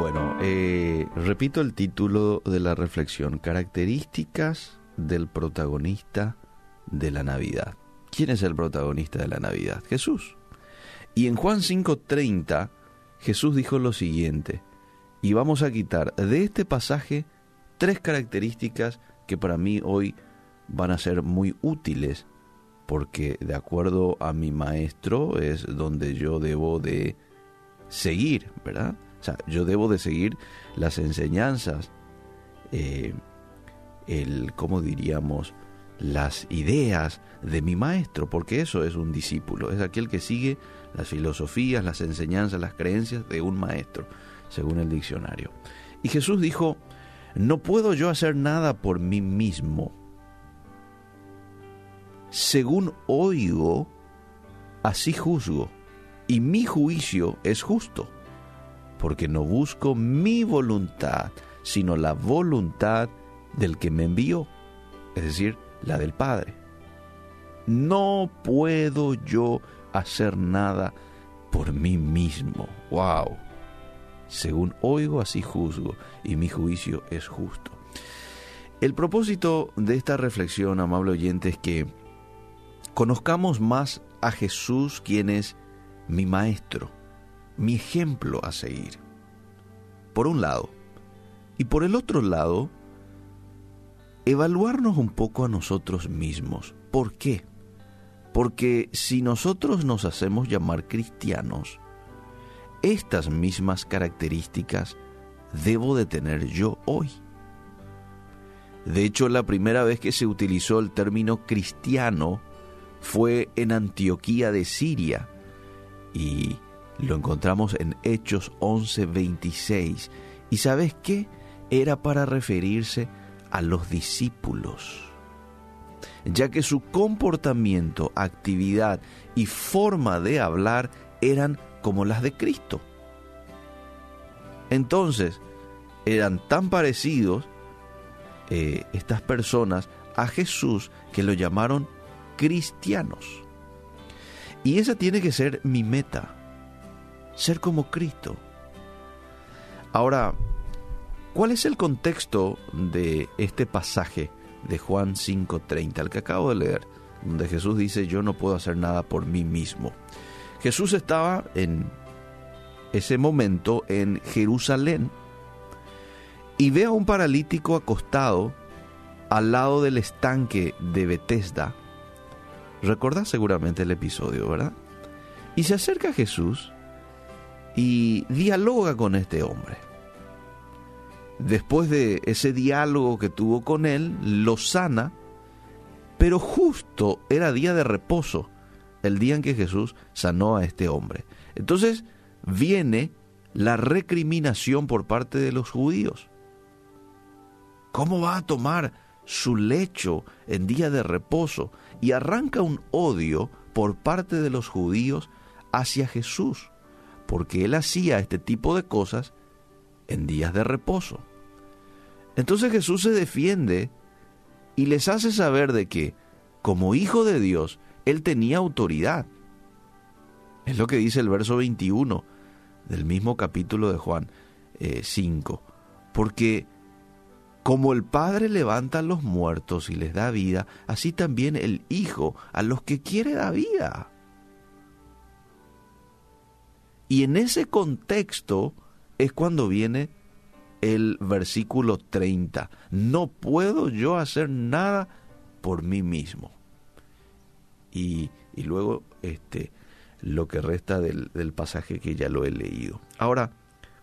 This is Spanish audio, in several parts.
Bueno, eh, repito el título de la reflexión, características del protagonista de la Navidad. ¿Quién es el protagonista de la Navidad? Jesús. Y en Juan 5:30 Jesús dijo lo siguiente, y vamos a quitar de este pasaje tres características que para mí hoy van a ser muy útiles, porque de acuerdo a mi maestro es donde yo debo de seguir, ¿verdad? O sea, yo debo de seguir las enseñanzas, eh, el, ¿cómo diríamos? Las ideas de mi maestro, porque eso es un discípulo, es aquel que sigue las filosofías, las enseñanzas, las creencias de un maestro, según el diccionario. Y Jesús dijo, no puedo yo hacer nada por mí mismo. Según oigo, así juzgo, y mi juicio es justo porque no busco mi voluntad, sino la voluntad del que me envió, es decir, la del Padre. No puedo yo hacer nada por mí mismo. ¡Wow! Según oigo, así juzgo, y mi juicio es justo. El propósito de esta reflexión, amable oyente, es que conozcamos más a Jesús, quien es mi Maestro mi ejemplo a seguir. Por un lado. Y por el otro lado, evaluarnos un poco a nosotros mismos. ¿Por qué? Porque si nosotros nos hacemos llamar cristianos, estas mismas características debo de tener yo hoy. De hecho, la primera vez que se utilizó el término cristiano fue en Antioquía de Siria y lo encontramos en Hechos 11:26. ¿Y sabes qué? Era para referirse a los discípulos, ya que su comportamiento, actividad y forma de hablar eran como las de Cristo. Entonces, eran tan parecidos eh, estas personas a Jesús que lo llamaron cristianos. Y esa tiene que ser mi meta ser como Cristo. Ahora, ¿cuál es el contexto de este pasaje de Juan 5:30, el que acabo de leer, donde Jesús dice, yo no puedo hacer nada por mí mismo? Jesús estaba en ese momento en Jerusalén y ve a un paralítico acostado al lado del estanque de Bethesda. Recuerda seguramente el episodio, ¿verdad? Y se acerca a Jesús y dialoga con este hombre. Después de ese diálogo que tuvo con él, lo sana, pero justo era día de reposo, el día en que Jesús sanó a este hombre. Entonces viene la recriminación por parte de los judíos. ¿Cómo va a tomar su lecho en día de reposo? Y arranca un odio por parte de los judíos hacia Jesús porque él hacía este tipo de cosas en días de reposo. Entonces Jesús se defiende y les hace saber de que, como hijo de Dios, él tenía autoridad. Es lo que dice el verso 21 del mismo capítulo de Juan 5. Eh, porque como el Padre levanta a los muertos y les da vida, así también el Hijo a los que quiere da vida. Y en ese contexto es cuando viene el versículo 30. No puedo yo hacer nada por mí mismo. Y, luego este, lo que resta del, del pasaje que ya lo he leído. Ahora,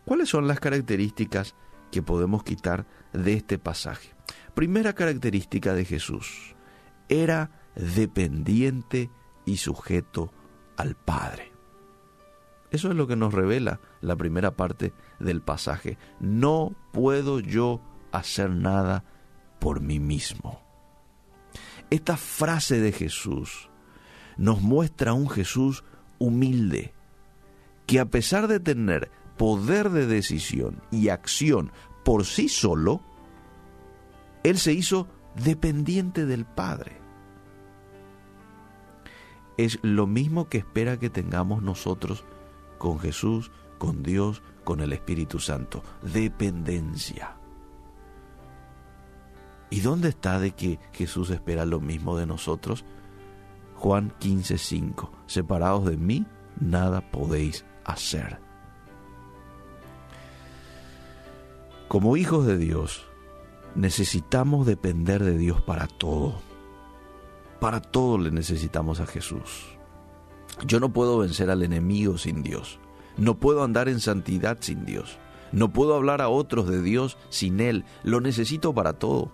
¿cuáles son las características que podemos quitar de este pasaje? Primera característica de Jesús, era dependiente y sujeto al Padre. Eso es lo que nos revela la primera parte del pasaje. No puedo yo hacer nada por mí mismo. Esta frase de Jesús nos muestra un Jesús humilde, que a pesar de tener poder de decisión y acción por sí solo, Él se hizo dependiente del Padre. Es lo mismo que espera que tengamos nosotros con Jesús con Dios, con el Espíritu Santo. Dependencia. ¿Y dónde está de que Jesús espera lo mismo de nosotros? Juan 15:5. Separados de mí, nada podéis hacer. Como hijos de Dios, necesitamos depender de Dios para todo. Para todo le necesitamos a Jesús. Yo no puedo vencer al enemigo sin Dios. No puedo andar en santidad sin Dios. No puedo hablar a otros de Dios sin Él. Lo necesito para todo.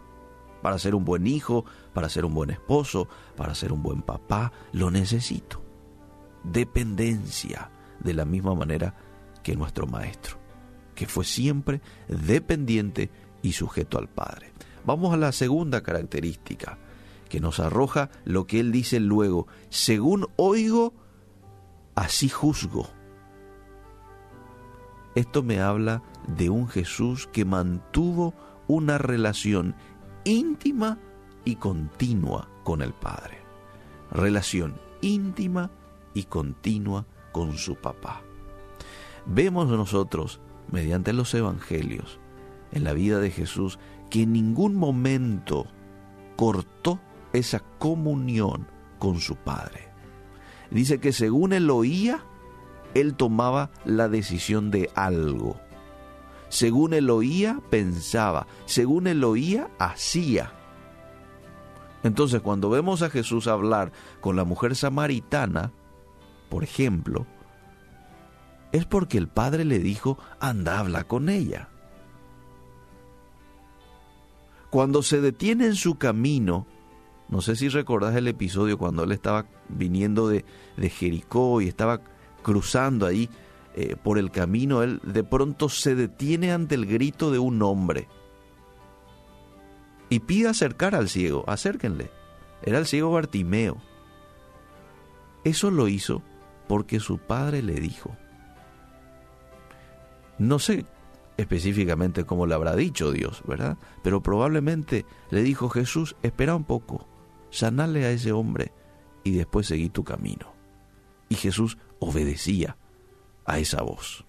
Para ser un buen hijo, para ser un buen esposo, para ser un buen papá. Lo necesito. Dependencia de la misma manera que nuestro Maestro que fue siempre dependiente y sujeto al Padre. Vamos a la segunda característica, que nos arroja lo que él dice luego, según oigo, así juzgo. Esto me habla de un Jesús que mantuvo una relación íntima y continua con el Padre. Relación íntima y continua con su papá. Vemos nosotros mediante los evangelios en la vida de Jesús que en ningún momento cortó esa comunión con su Padre. Dice que según él oía, él tomaba la decisión de algo. Según él oía, pensaba. Según él oía, hacía. Entonces, cuando vemos a Jesús hablar con la mujer samaritana, por ejemplo, es porque el padre le dijo, anda, habla con ella. Cuando se detiene en su camino, no sé si recordás el episodio cuando él estaba viniendo de, Jericó y estaba cruzando ahí eh, por el camino, él de pronto se detiene ante el grito de un hombre y pide acercar al ciego, acérquenle. Era el ciego Bartimeo. Eso lo hizo porque su padre le dijo, no sé específicamente cómo le habrá dicho Dios, ¿verdad? Pero probablemente le dijo Jesús, espera un poco, sanale a ese hombre y después seguí tu camino. Y Jesús obedecía a esa voz.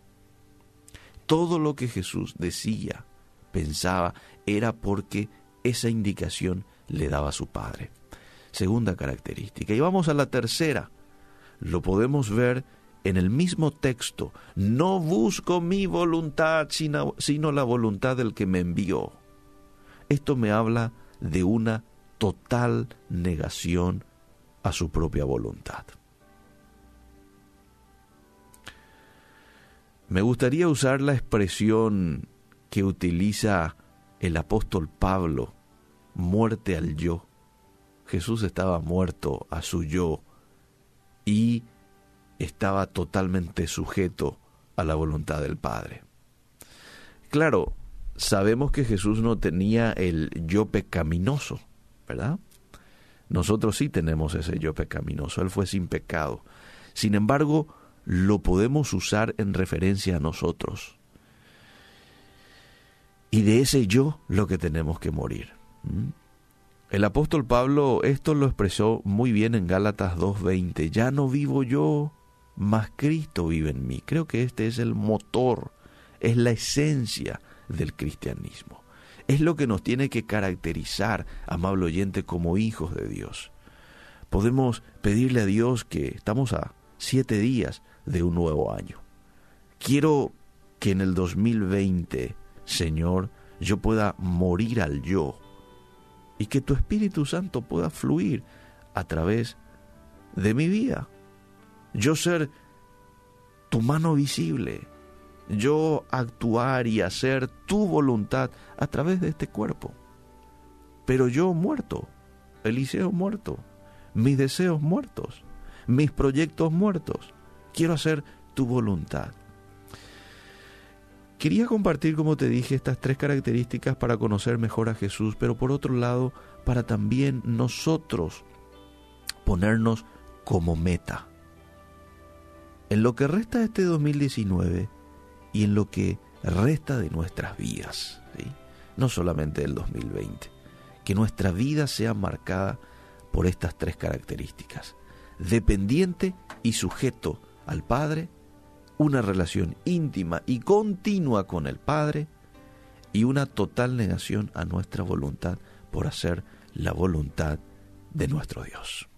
Todo lo que Jesús decía, pensaba, era porque esa indicación le daba a su Padre. Segunda característica. Y vamos a la tercera. Lo podemos ver en el mismo texto, no busco mi voluntad, sino, la voluntad del que me envió. Esto me habla de una total negación a su propia voluntad. Me gustaría usar la expresión que utiliza el apóstol Pablo, muerte al yo. Jesús estaba muerto a su yo y estaba totalmente sujeto a la voluntad del Padre. Claro, sabemos que Jesús no tenía el yo pecaminoso, ¿verdad? Nosotros sí tenemos ese yo pecaminoso, Él fue sin pecado. Sin embargo, lo podemos usar en referencia a nosotros. Y de ese yo lo que tenemos que morir. El apóstol Pablo esto lo expresó muy bien en Gálatas 2.20. Ya no vivo yo, mas Cristo vive en mí. Creo que este es el motor, es la esencia del cristianismo. Es lo que nos tiene que caracterizar, amable oyente, como hijos de Dios. Podemos pedirle a Dios que estamos a siete días de un nuevo año. Quiero que en el 2020, Señor, yo pueda morir al yo y que tu Espíritu Santo pueda fluir a través de mi vida yo ser tu mano visible, yo actuar y hacer tu voluntad a través de este cuerpo. Pero yo muerto, Eliseo muerto, mis deseos muertos, mis proyectos muertos, quiero hacer tu voluntad. Quería compartir, como te dije, estas tres características para conocer mejor a Jesús, pero por otro lado, para también nosotros ponernos como meta en lo que resta de este 2019 y en lo que resta de nuestras vidas, no solamente del 2020, que nuestra vida sea marcada por estas tres características, dependiente y sujeto al Padre, una relación íntima y continua con el Padre y una total negación a nuestra voluntad por hacer la voluntad de nuestro Dios.